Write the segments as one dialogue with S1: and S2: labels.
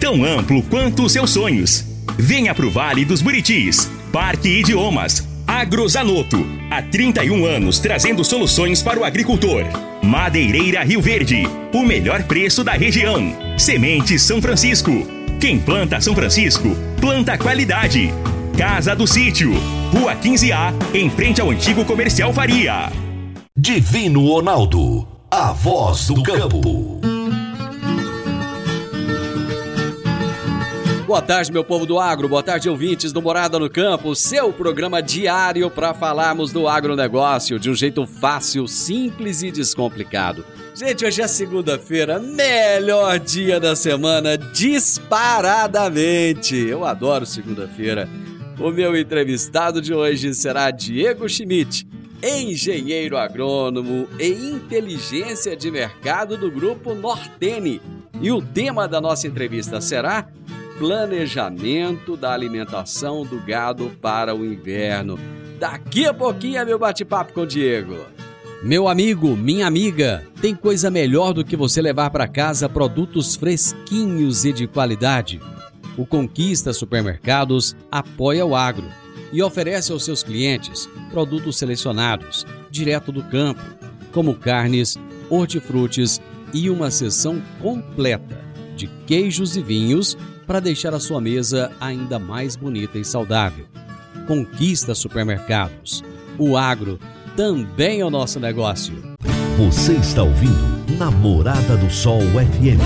S1: Tão amplo quanto os seus sonhos. Venha pro Vale dos Buritis. Parque Idiomas. Agrozanoto. Há 31 anos trazendo soluções para o agricultor. Madeireira Rio Verde. O melhor preço da região. Sementes São Francisco. Quem planta São Francisco, planta qualidade. Casa do Sítio. Rua 15A, em frente ao antigo comercial Faria.
S2: Divino Ronaldo, a voz do campo.
S3: Boa tarde, meu povo do agro. Boa tarde, ouvintes do Morada no Campo. Seu programa diário para falarmos do agronegócio de um jeito fácil, simples e descomplicado. Gente, hoje é segunda-feira, melhor dia da semana, disparadamente. Eu adoro segunda-feira. O meu entrevistado de hoje será Diego Schmidt, engenheiro agrônomo e inteligência de mercado do grupo Nortene. E o tema da nossa entrevista será planejamento da alimentação do gado para o inverno. Daqui a pouquinho é meu bate-papo com o Diego. Meu amigo, minha amiga, tem coisa melhor do que você levar para casa produtos fresquinhos e de qualidade. O Conquista Supermercados apoia o agro e oferece aos seus clientes produtos selecionados, direto do campo, como carnes, hortifrutis e uma seção completa de queijos e vinhos para deixar a sua mesa ainda mais bonita e saudável. Conquista Supermercados. O agro também é o nosso negócio.
S2: Você está ouvindo Namorada do Sol FM.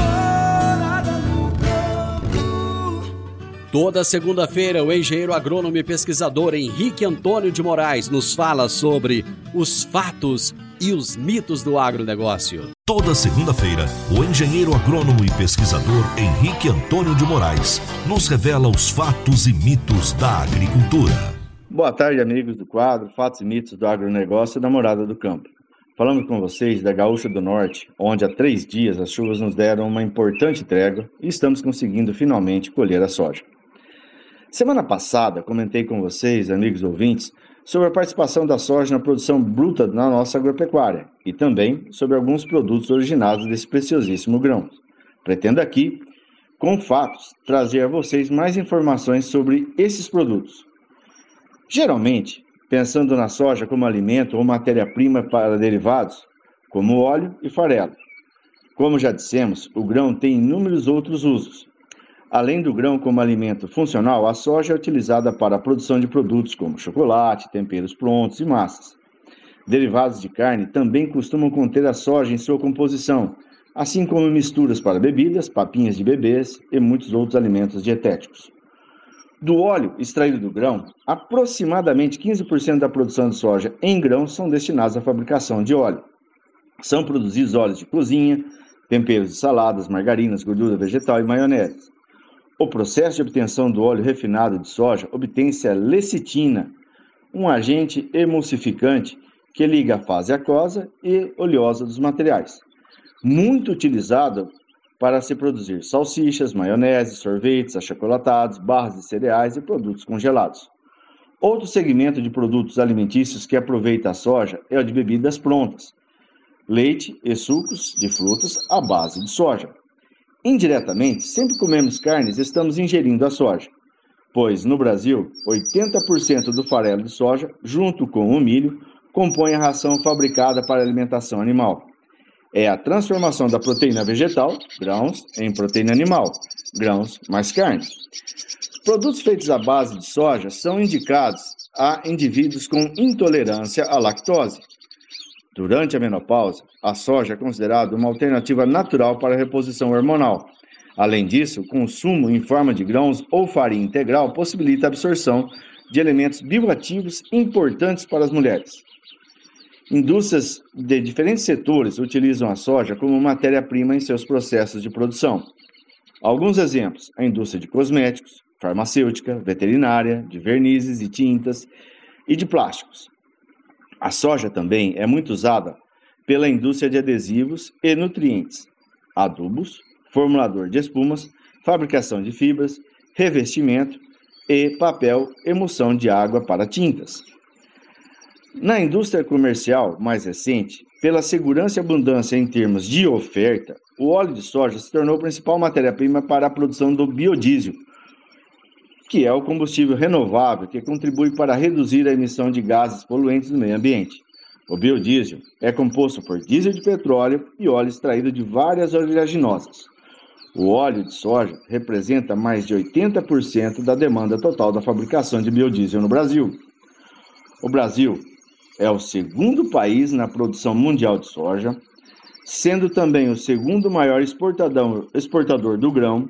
S3: Toda segunda-feira, o engenheiro agrônomo e pesquisador Henrique Antônio de Moraes nos fala sobre os fatos e os mitos do agronegócio.
S2: Toda segunda-feira, o engenheiro agrônomo e pesquisador Henrique Antônio de Moraes nos revela os fatos e mitos da agricultura.
S4: Boa tarde, amigos do quadro Fatos e Mitos do Agronegócio da Morada do Campo. Falamos com vocês da Gaúcha do Norte, onde há três dias as chuvas nos deram uma importante trégua e estamos conseguindo finalmente colher a soja. Semana passada, comentei com vocês, amigos ouvintes, sobre a participação da soja na produção bruta na nossa agropecuária e também sobre alguns produtos originados desse preciosíssimo grão. Pretendo aqui, com fatos, trazer a vocês mais informações sobre esses produtos. Geralmente, pensando na soja como alimento ou matéria-prima para derivados, como óleo e farelo. Como já dissemos, o grão tem inúmeros outros usos, Além do grão como alimento funcional, a soja é utilizada para a produção de produtos como chocolate, temperos prontos e massas. Derivados de carne também costumam conter a soja em sua composição, assim como misturas para bebidas, papinhas de bebês e muitos outros alimentos dietéticos. Do óleo extraído do grão, aproximadamente 15% da produção de soja em grão são destinados à fabricação de óleo. São produzidos óleos de cozinha, temperos de saladas, margarinas, gordura vegetal e maionese. O processo de obtenção do óleo refinado de soja obtém-se a lecitina, um agente emulsificante que liga a fase aquosa e oleosa dos materiais, muito utilizado para se produzir salsichas, maionese, sorvetes, achocolatados, barras de cereais e produtos congelados. Outro segmento de produtos alimentícios que aproveita a soja é o de bebidas prontas, leite e sucos de frutas à base de soja. Indiretamente, sempre comemos carnes estamos ingerindo a soja, pois no Brasil, 80% do farelo de soja, junto com o milho, compõe a ração fabricada para alimentação animal. É a transformação da proteína vegetal, grãos, em proteína animal, grãos mais carne. Produtos feitos à base de soja são indicados a indivíduos com intolerância à lactose, Durante a menopausa, a soja é considerada uma alternativa natural para a reposição hormonal. Além disso, o consumo em forma de grãos ou farinha integral possibilita a absorção de elementos bioativos importantes para as mulheres. Indústrias de diferentes setores utilizam a soja como matéria-prima em seus processos de produção. Alguns exemplos: a indústria de cosméticos, farmacêutica, veterinária, de vernizes e tintas e de plásticos. A soja também é muito usada pela indústria de adesivos e nutrientes, adubos, formulador de espumas, fabricação de fibras, revestimento e papel emulsão de água para tintas. Na indústria comercial mais recente, pela segurança e abundância em termos de oferta, o óleo de soja se tornou a principal matéria-prima para a produção do biodiesel, que é o combustível renovável que contribui para reduzir a emissão de gases poluentes no meio ambiente. O biodiesel é composto por diesel de petróleo e óleo extraído de várias oleaginosas. O óleo de soja representa mais de 80% da demanda total da fabricação de biodiesel no Brasil. O Brasil é o segundo país na produção mundial de soja, sendo também o segundo maior exportador do grão,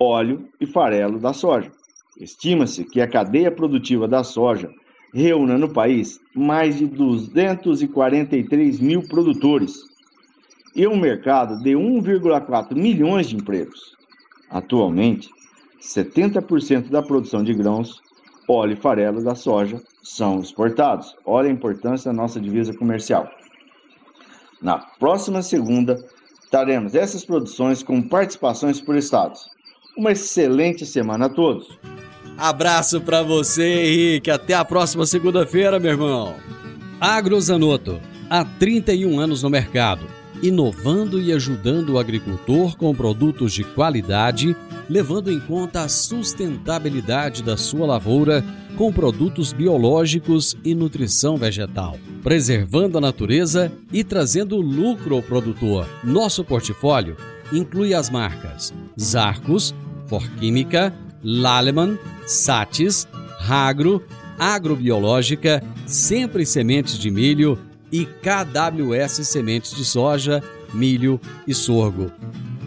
S4: óleo e farelo da soja. Estima-se que a cadeia produtiva da soja reúna no país mais de 243 mil produtores e um mercado de 1,4 milhões de empregos. Atualmente, 70% da produção de grãos, óleo e farelo da soja são exportados. Olha a importância da nossa divisa comercial. Na próxima segunda, teremos essas produções com participações por estados. Uma excelente semana a todos.
S3: Abraço para você, Henrique. Até a próxima segunda-feira, meu irmão. Agrozanoto, há 31 anos no mercado, inovando e ajudando o agricultor com produtos de qualidade, levando em conta a sustentabilidade da sua lavoura com produtos biológicos e nutrição vegetal, preservando a natureza e trazendo lucro ao produtor. Nosso portfólio inclui as marcas Zarcos, Forquímica, Laleman, Satis, Ragro, Agrobiológica, Sempre Sementes de Milho e KWS Sementes de Soja, Milho e Sorgo.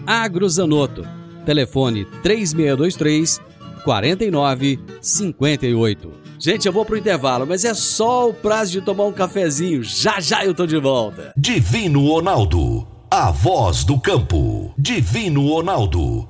S3: Agrozanoto. Telefone 3623 4958. Gente, eu vou pro intervalo, mas é só o prazo de tomar um cafezinho. Já já eu tô de volta.
S2: Divino Ronaldo, a voz do campo. Divino Ronaldo,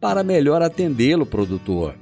S3: para melhor atendê-lo, produtor.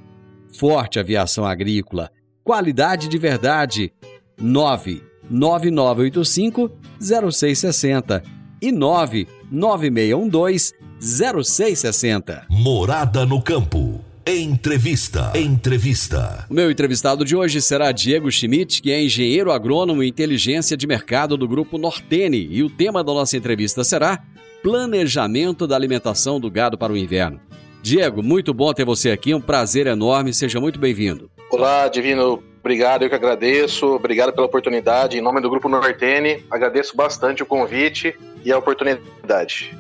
S3: Forte Aviação Agrícola, qualidade de verdade. 99985 0660 e 99612 0660.
S2: Morada no campo. Entrevista. Entrevista.
S3: O meu entrevistado de hoje será Diego Schmidt, que é engenheiro agrônomo e inteligência de mercado do grupo Nortene, e o tema da nossa entrevista será Planejamento da alimentação do gado para o inverno. Diego, muito bom ter você aqui, um prazer enorme, seja muito bem-vindo.
S5: Olá, Divino, obrigado, eu que agradeço, obrigado pela oportunidade. Em nome do Grupo Nortene, agradeço bastante o convite e a oportunidade.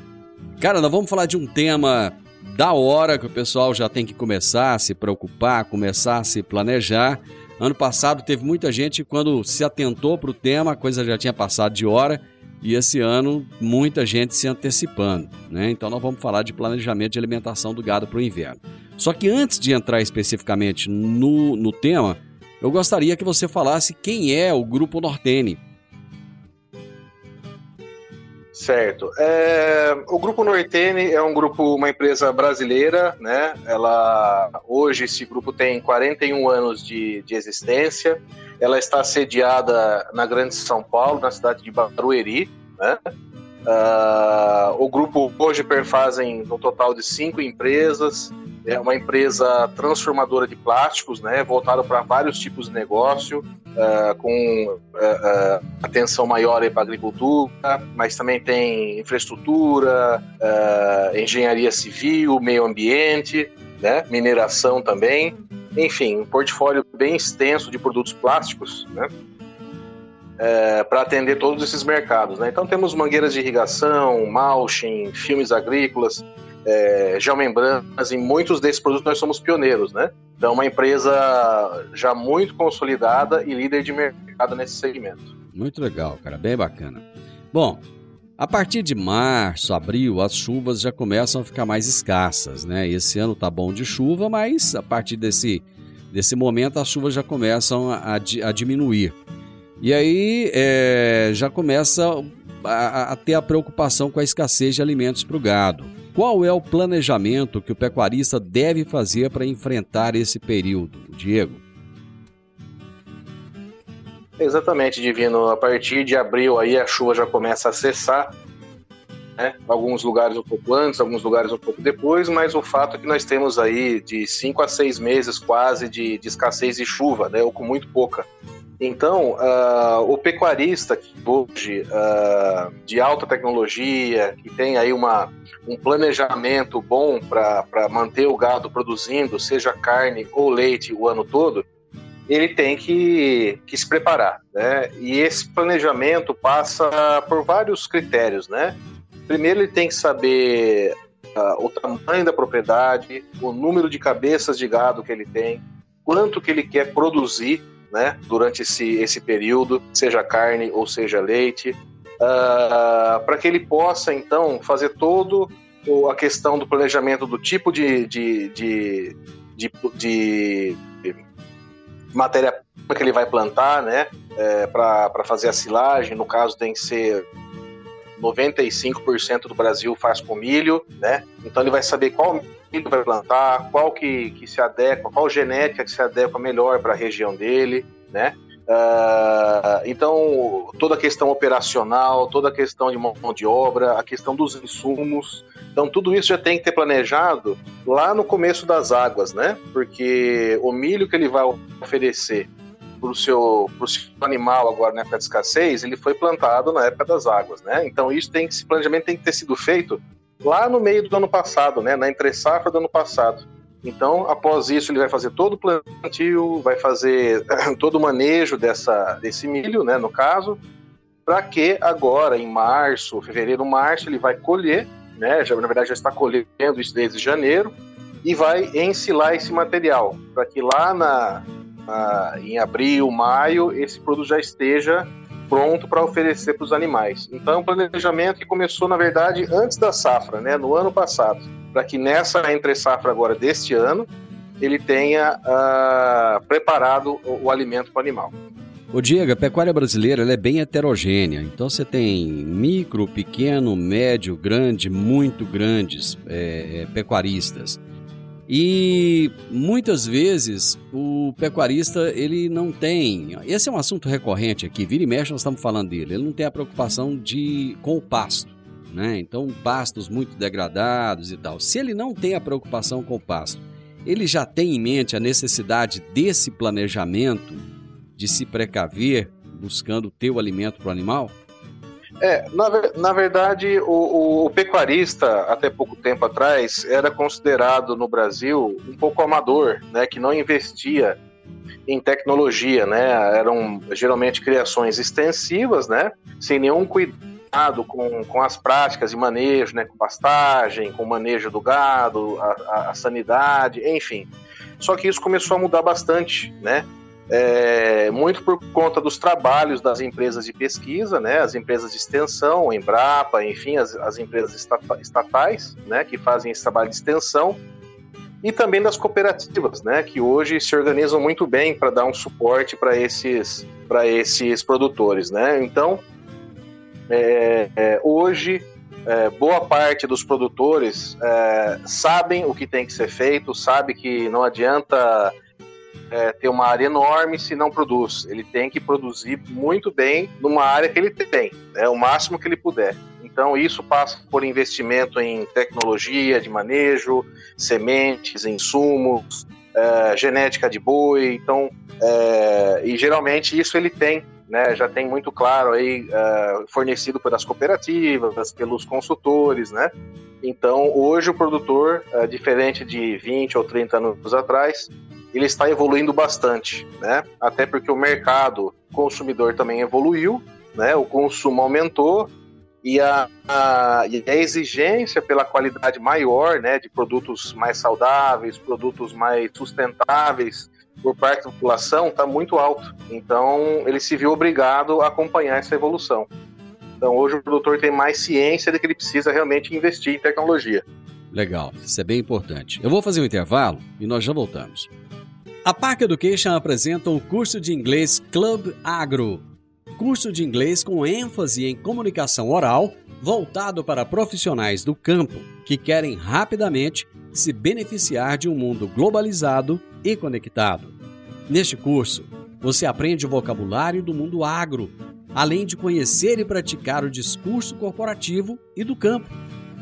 S3: Cara, nós vamos falar de um tema da hora que o pessoal já tem que começar a se preocupar, começar a se planejar. Ano passado teve muita gente quando se atentou para o tema, a coisa já tinha passado de hora e esse ano muita gente se antecipando, né? Então nós vamos falar de planejamento de alimentação do gado para o inverno. Só que antes de entrar especificamente no, no tema, eu gostaria que você falasse quem é o Grupo Nortene.
S5: Certo. É, o Grupo Nortene é um grupo, uma empresa brasileira, né? Ela hoje esse grupo tem 41 anos de, de existência. Ela está sediada na Grande São Paulo, na cidade de Barueri, né? Uh, o grupo hoje perfazem um total de cinco empresas. É uma empresa transformadora de plásticos, né, voltada para vários tipos de negócio, uh, com uh, atenção maior para a agricultura, mas também tem infraestrutura, engenharia civil, meio ambiente, né, mineração também. Enfim, um portfólio bem extenso de produtos plásticos, né? é, para atender todos esses mercados. Né? Então temos mangueiras de irrigação, mulching, filmes agrícolas, é, geomembranas, em muitos desses produtos nós somos pioneiros, né? Então, uma empresa já muito consolidada e líder de mercado nesse segmento.
S3: Muito legal, cara, bem bacana. Bom, a partir de março, abril, as chuvas já começam a ficar mais escassas, né? Esse ano tá bom de chuva, mas a partir desse, desse momento as chuvas já começam a, a diminuir. E aí é, já começa a, a ter a preocupação com a escassez de alimentos para o gado. Qual é o planejamento que o pecuarista deve fazer para enfrentar esse período, Diego?
S5: Exatamente, Divino. A partir de abril aí a chuva já começa a cessar. Né? Alguns lugares um pouco antes, alguns lugares um pouco depois, mas o fato é que nós temos aí de cinco a seis meses quase de, de escassez de chuva, né? ou com muito pouca. Então, uh, o pecuarista que hoje uh, de alta tecnologia, que tem aí uma, um planejamento bom para manter o gado produzindo, seja carne ou leite o ano todo, ele tem que, que se preparar. Né? E esse planejamento passa por vários critérios. Né? Primeiro, ele tem que saber uh, o tamanho da propriedade, o número de cabeças de gado que ele tem, quanto que ele quer produzir né, durante esse, esse período, seja carne ou seja leite, uh, para que ele possa então fazer todo a questão do planejamento do tipo de, de, de, de, de matéria que ele vai plantar, né, é, para fazer a silagem. No caso, tem que ser 95% do Brasil faz com milho, né? Então ele vai saber qual milho vai plantar, qual que, que se adequa, qual genética que se adequa melhor para a região dele, né? Uh, então, toda a questão operacional, toda a questão de mão de obra, a questão dos insumos. Então, tudo isso já tem que ter planejado lá no começo das águas, né? Porque o milho que ele vai oferecer para o seu, pro seu animal agora na época de escassez, ele foi plantado na época das águas, né? Então, isso tem que, esse planejamento tem que ter sido feito lá no meio do ano passado, né? Na entre safra do ano passado. Então, após isso, ele vai fazer todo o plantio, vai fazer todo o manejo dessa, desse milho, né, no caso, para que agora, em março, fevereiro, março, ele vai colher, né, já, na verdade já está colhendo isso desde janeiro, e vai ensilar esse material, para que lá na, na, em abril, maio, esse produto já esteja pronto para oferecer para os animais. Então, é um planejamento que começou, na verdade, antes da safra, né, no ano passado para que nessa entre safra agora deste ano ele tenha uh, preparado o, o alimento para o animal.
S3: O Diego, a pecuária brasileira é bem heterogênea. Então você tem micro, pequeno, médio, grande, muito grandes é, pecuaristas. E muitas vezes o pecuarista ele não tem. Esse é um assunto recorrente aqui. Vira e mexe, nós estamos falando dele. Ele não tem a preocupação de com o pasto né? Então, pastos muito degradados e tal. Se ele não tem a preocupação com o pasto, ele já tem em mente a necessidade desse planejamento de se precaver buscando o alimento para o animal?
S5: É, na, na verdade, o, o, pecuarista, até pouco tempo atrás, era considerado no Brasil um pouco amador, né, que não investia em tecnologia, né, eram geralmente criações extensivas, né, sem nenhum cuidado com, com as práticas de manejo, né, com pastagem, com manejo do gado, a, a, a sanidade, enfim. Só que isso começou a mudar bastante, né? É, muito por conta dos trabalhos das empresas de pesquisa, né, as empresas de extensão, Embrapa, enfim, as, as empresas estatais, né, que fazem esse trabalho de extensão, e também das cooperativas, né, que hoje se organizam muito bem para dar um suporte para esses, esses produtores, né. Então, é, é, hoje, é, boa parte dos produtores é, sabem o que tem que ser feito, sabe que não adianta é, ter uma área enorme se não produz. Ele tem que produzir muito bem numa área que ele tem, né, o máximo que ele puder. Então, isso passa por investimento em tecnologia de manejo, sementes, insumos, é, genética de boi. Então, e geralmente isso ele tem né, já tem muito claro aí uh, fornecido pelas cooperativas, pelos consultores, né? Então, hoje o produtor, uh, diferente de 20 ou 30 anos atrás, ele está evoluindo bastante, né? Até porque o mercado consumidor também evoluiu, né? O consumo aumentou e a, a, e a, exigência pela qualidade maior, né, de produtos mais saudáveis, produtos mais sustentáveis por parte da população está muito alto. Então ele se viu obrigado a acompanhar essa evolução. Então hoje o produtor tem mais ciência de que ele precisa realmente investir em tecnologia.
S3: Legal, isso é bem importante. Eu vou fazer um intervalo e nós já voltamos. A Park Education apresenta o curso de inglês Club Agro curso de inglês com ênfase em comunicação oral, voltado para profissionais do campo que querem rapidamente se beneficiar de um mundo globalizado e conectado. Neste curso, você aprende o vocabulário do mundo agro, além de conhecer e praticar o discurso corporativo e do campo.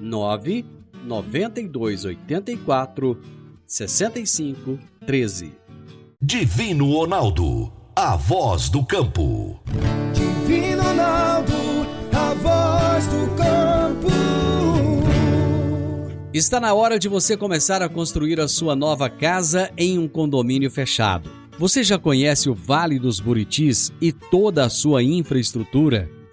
S3: 99284 6513
S2: Divino Ronaldo a voz do campo.
S6: Divino Ronaldo, a voz do campo.
S3: Está na hora de você começar a construir a sua nova casa em um condomínio fechado. Você já conhece o Vale dos Buritis e toda a sua infraestrutura?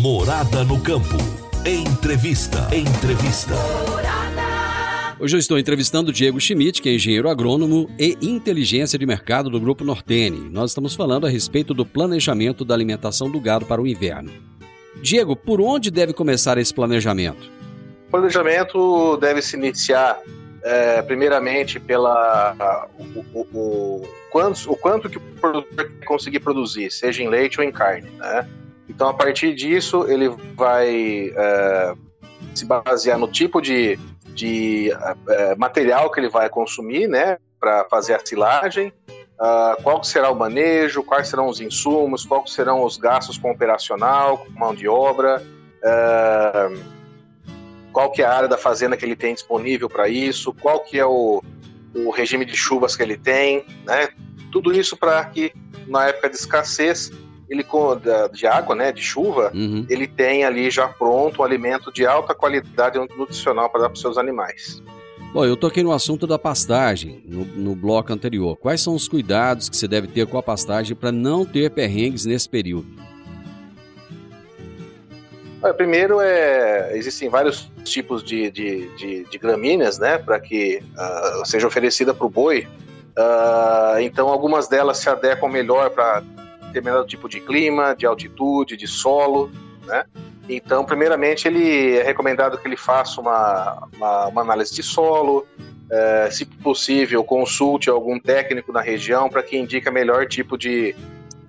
S2: Morada no campo. Entrevista. Entrevista.
S3: Hoje eu estou entrevistando Diego Schmidt, que é engenheiro agrônomo e inteligência de mercado do Grupo Nortene. Nós estamos falando a respeito do planejamento da alimentação do gado para o inverno. Diego, por onde deve começar esse planejamento?
S5: O planejamento deve se iniciar é, primeiramente pela o, o, o, quanto, o quanto que o produtor conseguir produzir, seja em leite ou em carne. Né? Então, a partir disso, ele vai é, se basear no tipo de de uh, material que ele vai consumir, né, para fazer a silagem, uh, qual será o manejo, quais serão os insumos, quais serão os gastos com operacional, com mão de obra, uh, qual que é a área da fazenda que ele tem disponível para isso, qual que é o, o regime de chuvas que ele tem, né, tudo isso para que na época de escassez ele de água, né, de chuva, uhum. ele tem ali já pronto um alimento de alta qualidade nutricional para dar para os seus animais.
S3: Bom, eu toquei no assunto da pastagem no, no bloco anterior. Quais são os cuidados que você deve ter com a pastagem para não ter perrengues nesse período?
S5: Primeiro, é, existem vários tipos de, de, de, de gramíneas, né, para que uh, seja oferecida para o boi. Uh, então, algumas delas se adequam melhor para determinado tipo de clima, de altitude, de solo, né? Então, primeiramente, ele é recomendado que ele faça uma, uma, uma análise de solo, é, se possível, consulte algum técnico na região para que indique o melhor tipo de,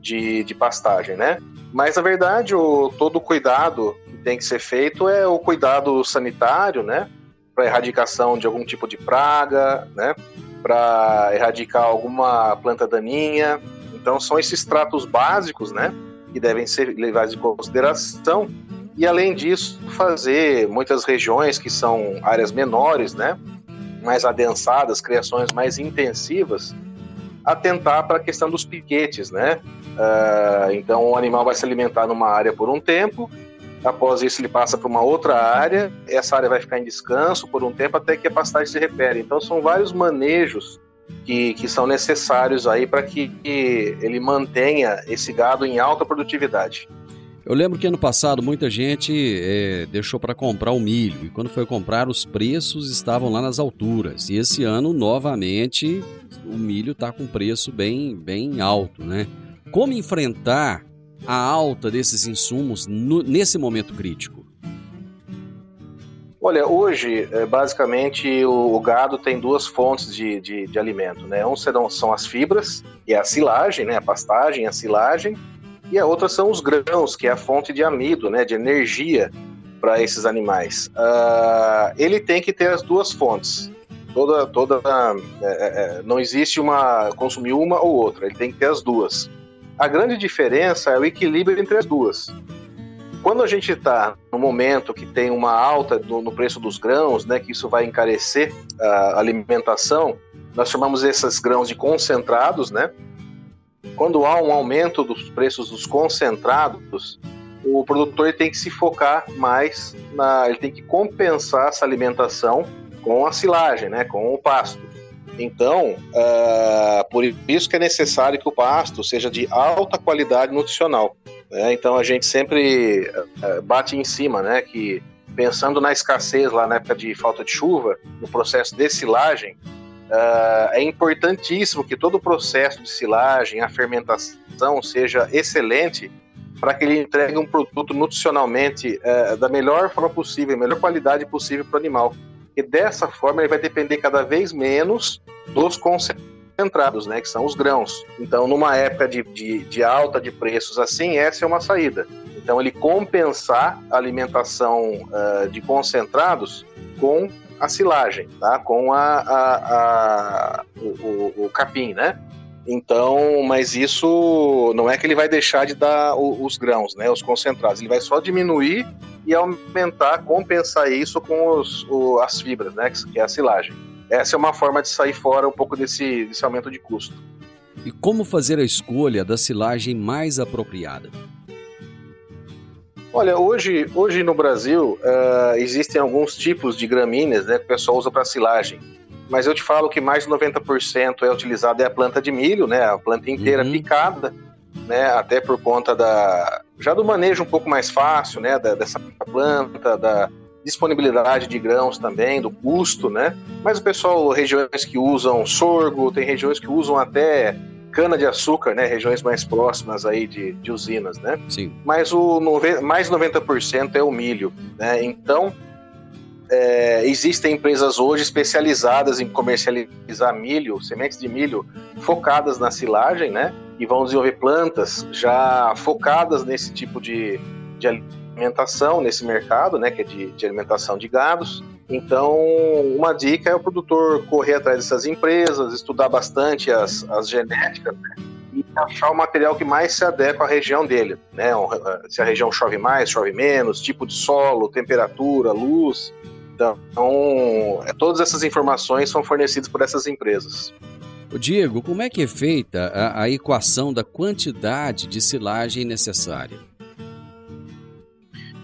S5: de, de, pastagem, né? Mas, na verdade, o, todo o cuidado que tem que ser feito é o cuidado sanitário, né? Para erradicação de algum tipo de praga, né? Para erradicar alguma planta daninha, então são esses tratos básicos, né, que devem ser levados em consideração. E além disso, fazer muitas regiões que são áreas menores, né, mais adensadas, criações mais intensivas, atentar para a questão dos piquetes, né? Uh, então o animal vai se alimentar numa área por um tempo, após isso ele passa para uma outra área, essa área vai ficar em descanso por um tempo até que a pastagem se repere. Então são vários manejos que, que são necessários aí para que, ele mantenha esse gado em alta produtividade.
S3: Eu lembro que ano passado muita gente é, deixou para comprar o milho e quando foi comprar os preços estavam lá nas alturas. E esse ano novamente o milho está com preço bem, bem alto, né? Como enfrentar a alta desses insumos no, nesse momento crítico?
S5: Olha, hoje, é, basicamente, o, gado tem duas fontes de, de, de alimento, né? Um serão, são as fibras, e é a silagem, né? A pastagem, a silagem, e a outra são os grãos, que é a fonte de amido, né? De energia para esses animais. Uh, ele tem que ter as duas fontes. Toda, toda, é, é, não existe uma consumir uma ou outra. Ele tem que ter as duas. A grande diferença é o equilíbrio entre as duas. Quando a gente está no momento que tem uma alta do, no preço dos grãos, né, que isso vai encarecer a alimentação, nós chamamos esses grãos de concentrados, né? Quando há um aumento dos preços dos concentrados, o produtor tem que se focar mais na, ele tem que compensar essa alimentação com a silagem, né, com o pasto. Então, uh, por isso que é necessário que o pasto seja de alta qualidade nutricional. Né? Então a gente sempre uh, bate em cima, né, que pensando na escassez lá na época de falta de chuva, no processo de silagem, é importantíssimo que todo o processo de silagem, a fermentação seja excelente para que ele entregue um produto nutricionalmente da melhor forma possível, melhor qualidade possível para o animal. E dessa forma ele vai depender cada vez menos dos concentrados, né, que são os grãos. Então, numa época de, de, de alta de preços assim, essa é uma saída. Então, ele compensar a alimentação uh, de concentrados com a silagem, tá? com a, a, a o, o, o, capim, né? Então, mas isso não é que ele vai deixar de dar os grãos, né, os concentrados. Ele vai só diminuir e aumentar, compensar isso com os, o, as fibras, né, que é a silagem. Essa é uma forma de sair fora um pouco desse, desse aumento de custo.
S3: E como fazer a escolha da silagem mais apropriada?
S5: Olha, hoje, hoje no Brasil uh, existem alguns tipos de gramíneas né, que o pessoal usa para silagem mas eu te falo que mais de 90% é utilizado é a planta de milho, né? A planta inteira uhum. picada, né? Até por conta da já do manejo um pouco mais fácil, né? Da, dessa planta, da disponibilidade de grãos também, do custo, né? Mas o pessoal, regiões que usam sorgo, tem regiões que usam até cana de açúcar, né? Regiões mais próximas aí de, de usinas, né?
S3: Sim.
S5: Mas o mais 90% é o milho, né? Então é, existem empresas hoje especializadas em comercializar milho, sementes de milho focadas na silagem, né? E vão desenvolver plantas já focadas nesse tipo de, de alimentação, nesse mercado, né? Que é de, de alimentação de gados. Então, uma dica é o produtor correr atrás dessas empresas, estudar bastante as, as genéticas, né? e achar o material que mais se adequa à região dele, né? Se a região chove mais, chove menos, tipo de solo, temperatura, luz. Então, é, todas essas informações são fornecidas por essas empresas.
S3: Diego, como é que é feita a, a equação da quantidade de silagem necessária?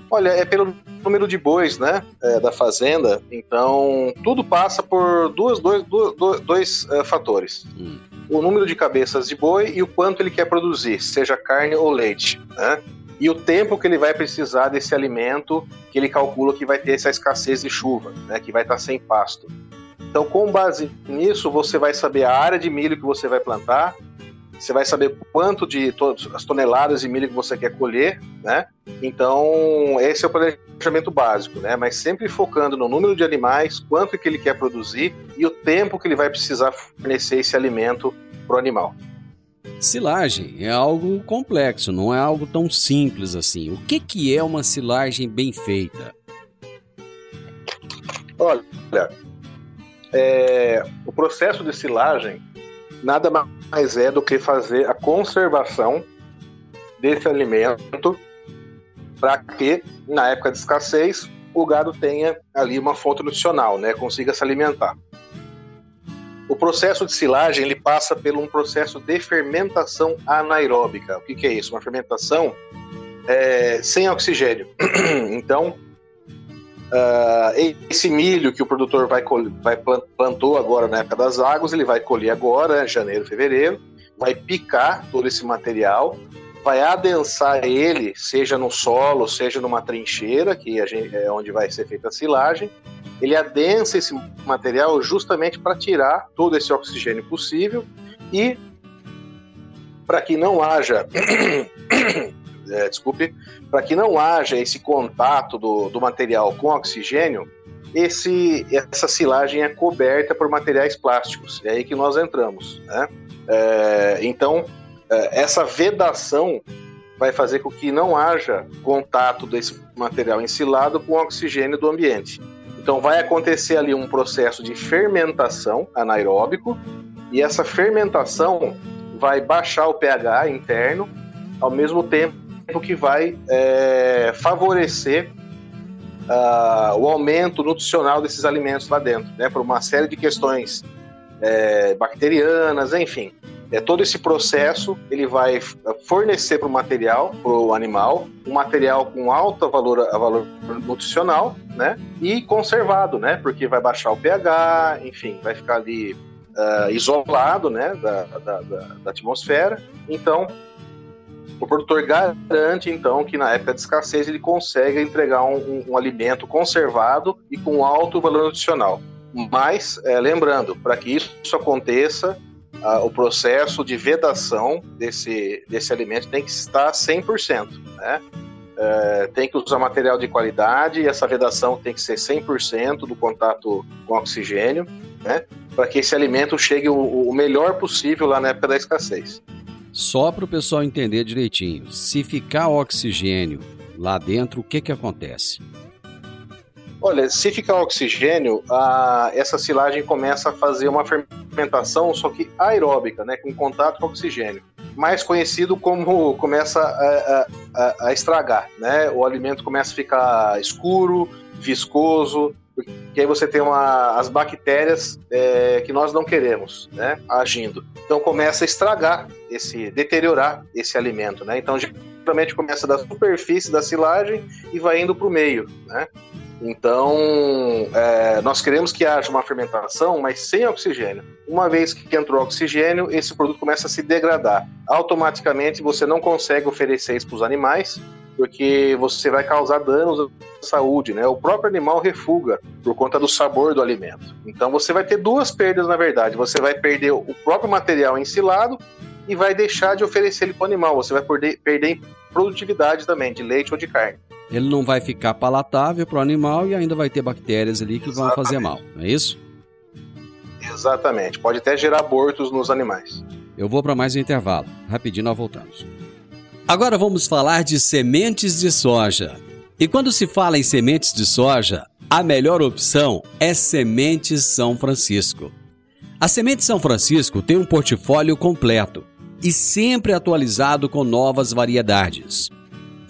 S5: Olha, é pelo número de bois, né, é, da fazenda. Então, tudo passa por duas, dois, dois, dois uh, fatores. Hum. O número de cabeças de boi e o quanto ele quer produzir, seja carne ou leite, né? E o tempo que ele vai precisar desse alimento que ele calcula que vai ter essa escassez de chuva, né, que vai estar sem pasto. Então, com base nisso, você vai saber a área de milho que você vai plantar, você vai saber quanto de as toneladas de milho que você quer colher, né? Então, esse é o planejamento básico, né? Mas sempre focando no número de animais, quanto que ele quer produzir e o tempo que ele vai precisar fornecer esse alimento para o animal.
S3: Silagem é algo complexo, não é algo tão simples assim. O que, que é uma silagem bem feita?
S5: Olha, é, o processo de silagem nada mais é do que fazer a conservação desse alimento para que, na época de escassez, o gado tenha ali uma fonte nutricional, né, consiga se alimentar. O processo de silagem ele passa por um processo de fermentação anaeróbica. O que, que é isso? Uma fermentação é, sem oxigênio. então, uh, esse milho que o produtor vai, vai plantou agora na época das águas, ele vai colher agora, janeiro, fevereiro, vai picar todo esse material, vai adensar ele, seja no solo, seja numa trincheira, que gente, é onde vai ser feita a silagem, ele adensa esse material justamente para tirar todo esse oxigênio possível e para que não haja é, desculpe, para que não haja esse contato do, do material com oxigênio, esse, essa silagem é coberta por materiais plásticos. É aí que nós entramos. Né? É, então, essa vedação vai fazer com que não haja contato desse material ensilado com o oxigênio do ambiente. Então, vai acontecer ali um processo de fermentação anaeróbico, e essa fermentação vai baixar o pH interno, ao mesmo tempo que vai é, favorecer uh, o aumento nutricional desses alimentos lá dentro, né, por uma série de questões é, bacterianas, enfim. É, todo esse processo ele vai fornecer para o material, para o animal, um material com alto valor, valor nutricional, né? E conservado, né? Porque vai baixar o pH, enfim, vai ficar ali uh, isolado, né? Da, da, da, da atmosfera. Então, o produtor garante, então, que na época de escassez ele consegue entregar um, um, um alimento conservado e com alto valor nutricional. Mas, é, lembrando, para que isso aconteça, o processo de vedação desse, desse alimento tem que estar 100%. Né? É, tem que usar material de qualidade e essa vedação tem que ser 100% do contato com oxigênio, né? para que esse alimento chegue o, o melhor possível lá na época da escassez.
S3: Só para o pessoal entender direitinho, se ficar oxigênio lá dentro, o que, que acontece?
S5: Olha, se ficar oxigênio, a, essa silagem começa a fazer uma fermentação, só que aeróbica, né, com contato com oxigênio. Mais conhecido como começa a, a, a estragar, né? O alimento começa a ficar escuro, viscoso, porque aí você tem uma, as bactérias é, que nós não queremos, né, agindo. Então começa a estragar esse, deteriorar esse alimento, né? Então geralmente começa da superfície da silagem e vai indo para o meio, né? Então, é, nós queremos que haja uma fermentação, mas sem oxigênio. Uma vez que entrou oxigênio, esse produto começa a se degradar. Automaticamente você não consegue oferecer isso para os animais, porque você vai causar danos à saúde, né? O próprio animal refuga por conta do sabor do alimento. Então você vai ter duas perdas, na verdade. Você vai perder o próprio material ensilado e vai deixar de oferecer ele para o animal. Você vai perder, perder produtividade também, de leite ou de carne.
S3: Ele não vai ficar palatável para o animal e ainda vai ter bactérias ali que Exatamente. vão fazer mal, não é isso?
S5: Exatamente. Pode até gerar abortos nos animais.
S3: Eu vou para mais um intervalo. Rapidinho nós voltamos. Agora vamos falar de sementes de soja. E quando se fala em sementes de soja, a melhor opção é Sementes São Francisco. A Semente São Francisco tem um portfólio completo e sempre atualizado com novas variedades.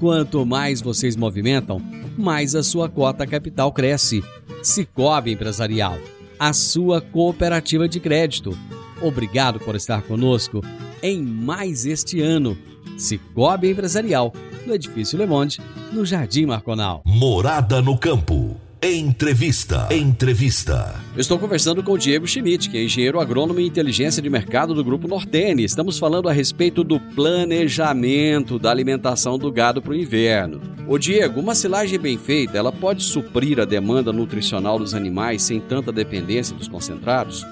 S3: quanto mais vocês movimentam, mais a sua cota capital cresce. Cicobi Empresarial a sua cooperativa de crédito. Obrigado por estar conosco em mais este ano. Cicobi Empresarial, no Edifício Le Monde, no Jardim Marconal.
S2: Morada no Campo. Entrevista. Entrevista.
S3: estou conversando com o Diego Schmidt, que é engenheiro agrônomo e inteligência de mercado do Grupo Nortene. Estamos falando a respeito do planejamento da alimentação do gado para o inverno. Ô Diego, uma silagem bem feita, ela pode suprir a demanda nutricional dos animais sem tanta dependência dos concentrados?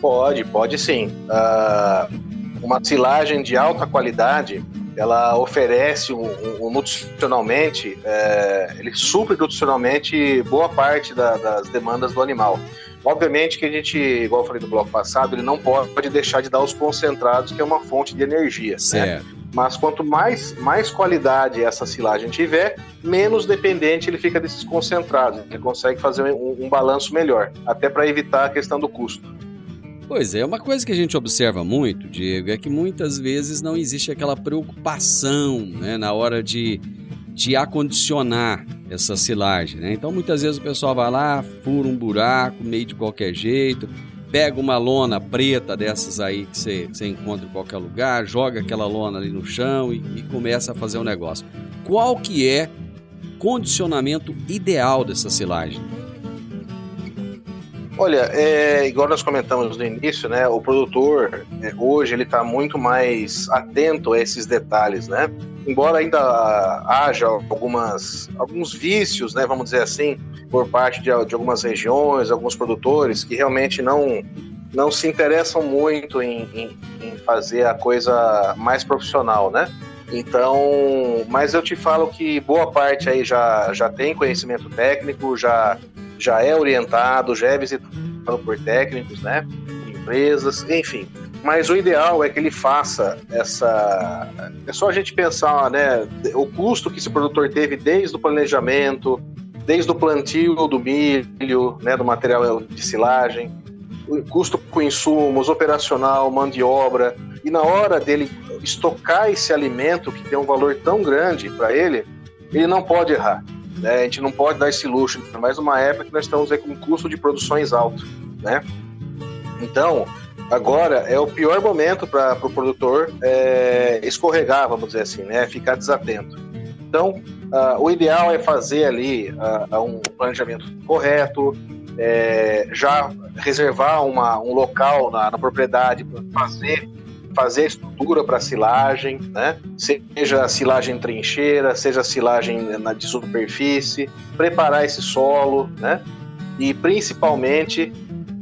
S5: Pode, pode sim. Uh, uma silagem de alta qualidade ela oferece um, um, um nutricionalmente, é, ele supre nutricionalmente boa parte da, das demandas do animal. Obviamente que a gente, igual eu falei no bloco passado, ele não pode deixar de dar os concentrados, que é uma fonte de energia. Né? Mas quanto mais, mais qualidade essa silagem tiver, menos dependente ele fica desses concentrados. Ele consegue fazer um, um balanço melhor, até para evitar a questão do custo.
S3: Pois é, uma coisa que a gente observa muito, Diego, é que muitas vezes não existe aquela preocupação né, na hora de, de acondicionar essa silagem. Né? Então muitas vezes o pessoal vai lá, fura um buraco meio de qualquer jeito, pega uma lona preta dessas aí que você, você encontra em qualquer lugar, joga aquela lona ali no chão e, e começa a fazer o um negócio. Qual que é condicionamento ideal dessa silagem?
S5: Olha, é, igual nós comentamos no início, né? O produtor é, hoje ele está muito mais atento a esses detalhes, né? Embora ainda haja algumas, alguns vícios, né? Vamos dizer assim, por parte de, de algumas regiões, alguns produtores que realmente não não se interessam muito em, em, em fazer a coisa mais profissional, né? Então, mas eu te falo que boa parte aí já, já tem conhecimento técnico, já, já é orientado, já é visitado por técnicos, né? Empresas, enfim. Mas o ideal é que ele faça essa. É só a gente pensar, né? O custo que esse produtor teve desde o planejamento, desde o plantio do milho, né, do material de silagem, o custo com insumos, operacional, mão de obra, e na hora dele estocar esse alimento que tem um valor tão grande para ele, ele não pode errar. Né? A gente não pode dar esse luxo, mais uma época que nós estamos aí com um custo de produções alto. Né? Então, agora é o pior momento para o pro produtor é, escorregar, vamos dizer assim, né? ficar desatento. Então, Uh, o ideal é fazer ali uh, um planejamento correto, é, já reservar uma, um local na, na propriedade para fazer fazer estrutura para silagem, né? Seja silagem trincheira, seja silagem na de superfície, preparar esse solo, né? E principalmente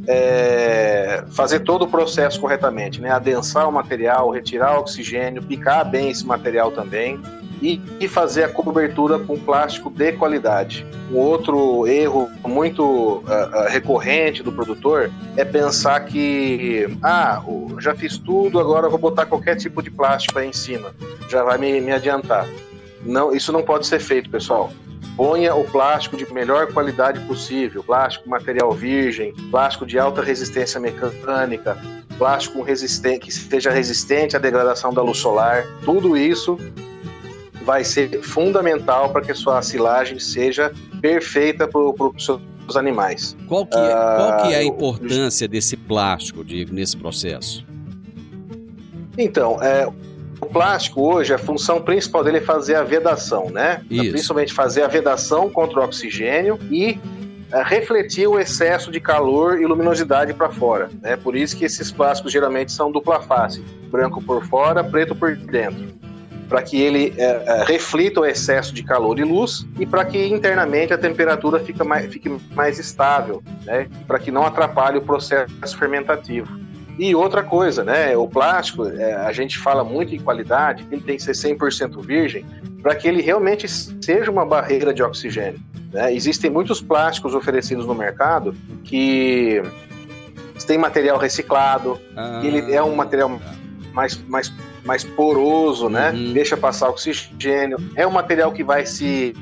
S5: é, fazer todo o processo corretamente, né? Adensar o material, retirar o oxigênio, picar bem esse material também, e, fazer a cobertura com plástico de qualidade. Um outro erro muito uh, uh, recorrente do produtor é pensar que, ah, já fiz tudo, agora vou botar qualquer tipo de plástico aí em cima, já vai me, me adiantar. Não, isso não pode ser feito, pessoal. Ponha o plástico de melhor qualidade possível, plástico material virgem, plástico de alta resistência mecânica, plástico resistente, que seja resistente à degradação da luz solar. Tudo isso vai ser fundamental para que a sua silagem seja perfeita para os seus animais.
S3: Qual que, é, qual que é a ah, importância desse plástico, Diego, nesse processo?
S5: Então, é, o plástico hoje, a função principal dele é fazer a vedação, né? Isso. Principalmente fazer a vedação contra o oxigênio e é, refletir o excesso de calor e luminosidade para fora. Né? Por isso que esses plásticos geralmente são dupla face, branco por fora, preto por dentro para que ele é, é, reflita o excesso de calor e luz e para que internamente a temperatura fique mais, fique mais estável, né? para que não atrapalhe o processo fermentativo. E outra coisa, né? O plástico, é, a gente fala muito em qualidade, ele tem que ser 100% virgem, para que ele realmente seja uma barreira de oxigênio. Né? Existem muitos plásticos oferecidos no mercado que tem material reciclado, ah, ele é um material mais, mais mais poroso, né? Uhum. Deixa passar oxigênio. É um material que vai se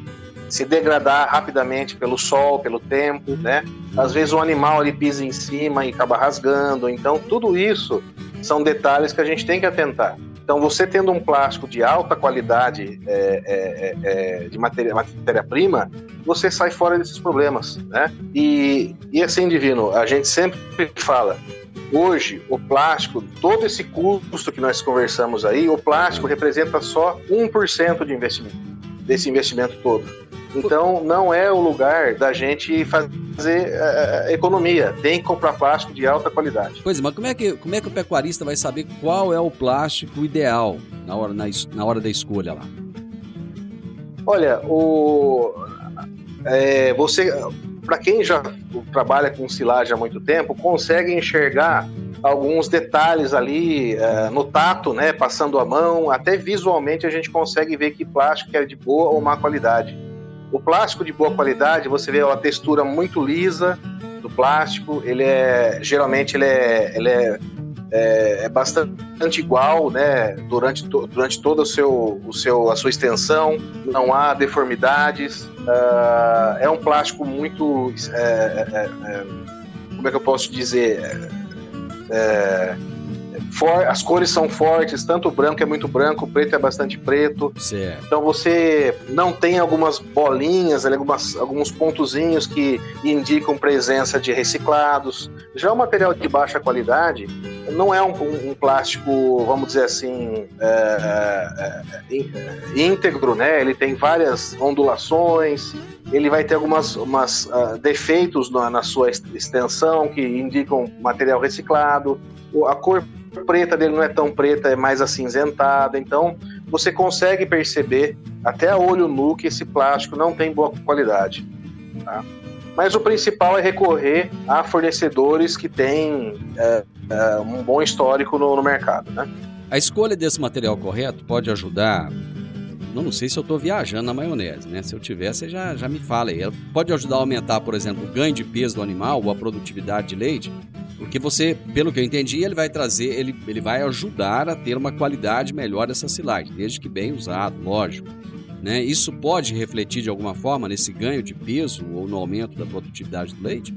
S5: se degradar rapidamente pelo sol, pelo tempo, né? Às vezes o animal ele pisa em cima e acaba rasgando. Então tudo isso são detalhes que a gente tem que atentar. Então você tendo um plástico de alta qualidade é, é, é, é de matéria-prima, você sai fora desses problemas, né? E, e assim, Divino, a gente sempre fala, Hoje, o plástico, todo esse custo que nós conversamos aí, o plástico representa só 1% de investimento, desse investimento todo. Então, não é o lugar da gente fazer uh, economia. Tem que comprar plástico de alta qualidade.
S3: Pois é, mas como é, que, como é que o pecuarista vai saber qual é o plástico ideal na hora, na, na hora da escolha lá?
S5: Olha, o, é, você para quem já trabalha com silagem há muito tempo, consegue enxergar alguns detalhes ali uh, no tato, né, passando a mão, até visualmente a gente consegue ver que plástico é de boa ou má qualidade. O plástico de boa qualidade, você vê uma textura muito lisa do plástico, ele é geralmente ele é, ele é é, é bastante igual, né? Durante, durante toda o seu, o seu, a sua extensão, não há deformidades. Uh, é um plástico muito. É, é, é, como é que eu posso dizer? É, For, as cores são fortes, tanto o branco é muito branco, o preto é bastante preto.
S3: Certo.
S5: Então você não tem algumas bolinhas, algumas, alguns pontozinhos que indicam presença de reciclados. Já o material de baixa qualidade não é um, um, um plástico, vamos dizer assim, é, é, é, íntegro, né? Ele tem várias ondulações, ele vai ter algumas umas, uh, defeitos na, na, sua extensão que indicam material reciclado. A cor preta dele não é tão preta, é mais acinzentada. Então, você consegue perceber até a olho nu que esse plástico não tem boa qualidade. Tá? Mas o principal é recorrer a fornecedores que têm é, é, um bom histórico no, no mercado. Né?
S3: A escolha desse material correto pode ajudar não sei se eu estou viajando na maionese, né? Se eu tiver, você já, já me fala aí. Pode ajudar a aumentar, por exemplo, o ganho de peso do animal ou a produtividade de leite, porque você, pelo que eu entendi, ele vai trazer, ele, ele vai ajudar a ter uma qualidade melhor dessa silagem, desde que bem usado, lógico. Né? Isso pode refletir de alguma forma nesse ganho de peso ou no aumento da produtividade do leite?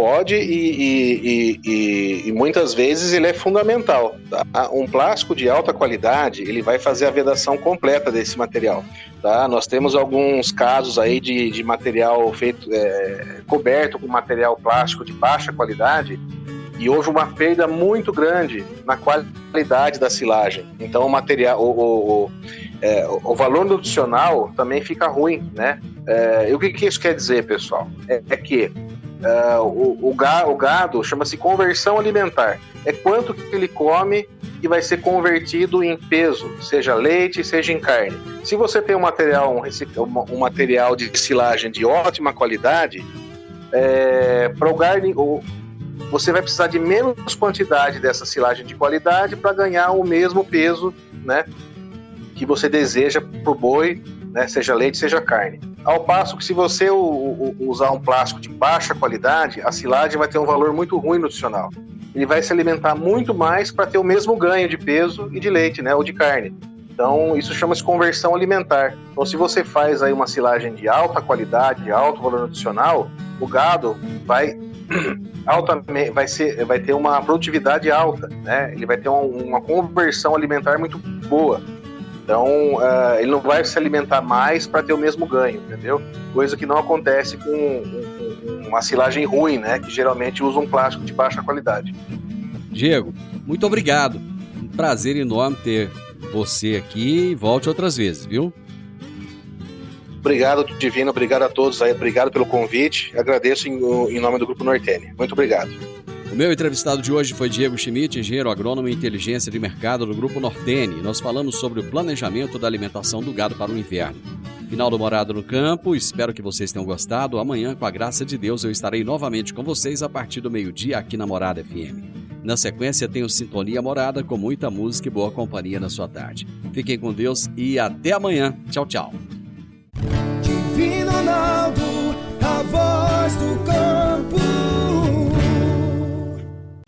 S5: Pode e, e, e, e, muitas vezes ele é fundamental. Tá? Um plástico de alta qualidade ele vai fazer a vedação completa desse material. Tá? Nós temos alguns casos aí de, de material feito é, coberto com material plástico de baixa qualidade e houve uma perda muito grande na qualidade da silagem. Então o material, o, o, o, é, o valor nutricional também fica ruim, né? É, e o que, que isso quer dizer, pessoal? é, é que Uh, o, o, gado, o gado chama-se conversão alimentar. É quanto que ele come e vai ser convertido em peso, seja leite, seja em carne. Se você tem um material, um, um material de silagem de ótima qualidade, é, para o gado, você vai precisar de menos quantidade dessa silagem de qualidade para ganhar o mesmo peso, né, que você deseja para o boi, né, seja leite, seja carne. Ao passo que se você usar um plástico de baixa qualidade, a silagem vai ter um valor muito ruim nutricional. Ele vai se alimentar muito mais para ter o mesmo ganho de peso e de leite, né, ou de carne. Então, isso chama-se conversão alimentar. Então, se você faz aí uma silagem de alta qualidade, de alto valor nutricional, o gado vai altamente, vai, ser, vai ter uma produtividade alta, né? Ele vai ter uma, uma conversão alimentar muito boa. Então, uh, ele não vai se alimentar mais para ter o mesmo ganho, entendeu? Coisa que não acontece com, uma silagem ruim, né? Que geralmente usa um plástico de baixa qualidade.
S3: Diego, muito obrigado. Um prazer enorme ter você aqui e volte outras vezes, viu?
S5: Obrigado, Divino. Obrigado a todos aí. Obrigado pelo convite. Agradeço em, em nome do Grupo Nortene. Muito obrigado.
S3: O meu entrevistado de hoje foi Diego Schmidt, engenheiro agrônomo e inteligência de mercado do Grupo Nortene. Nós falamos sobre o planejamento da alimentação do gado para o inverno. Final do Morado no Campo, espero que vocês tenham gostado. Amanhã, com a graça de Deus, eu estarei novamente com vocês a partir do meio-dia aqui na Morada FM. Na sequência, tenho Sintonia Morada com muita música e boa companhia na sua tarde. Fiquem com Deus e até amanhã. Tchau, tchau. Divino Ronaldo, a voz do campo.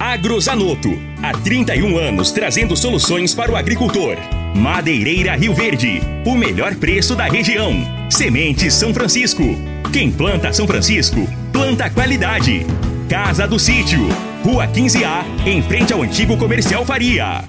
S1: Agrozanoto. Há 31 anos trazendo soluções para o agricultor. Madeireira Rio Verde. O melhor preço da região. Sementes São Francisco. Quem planta São Francisco, planta qualidade. Casa do Sítio. Rua 15A, em frente ao antigo comercial Faria.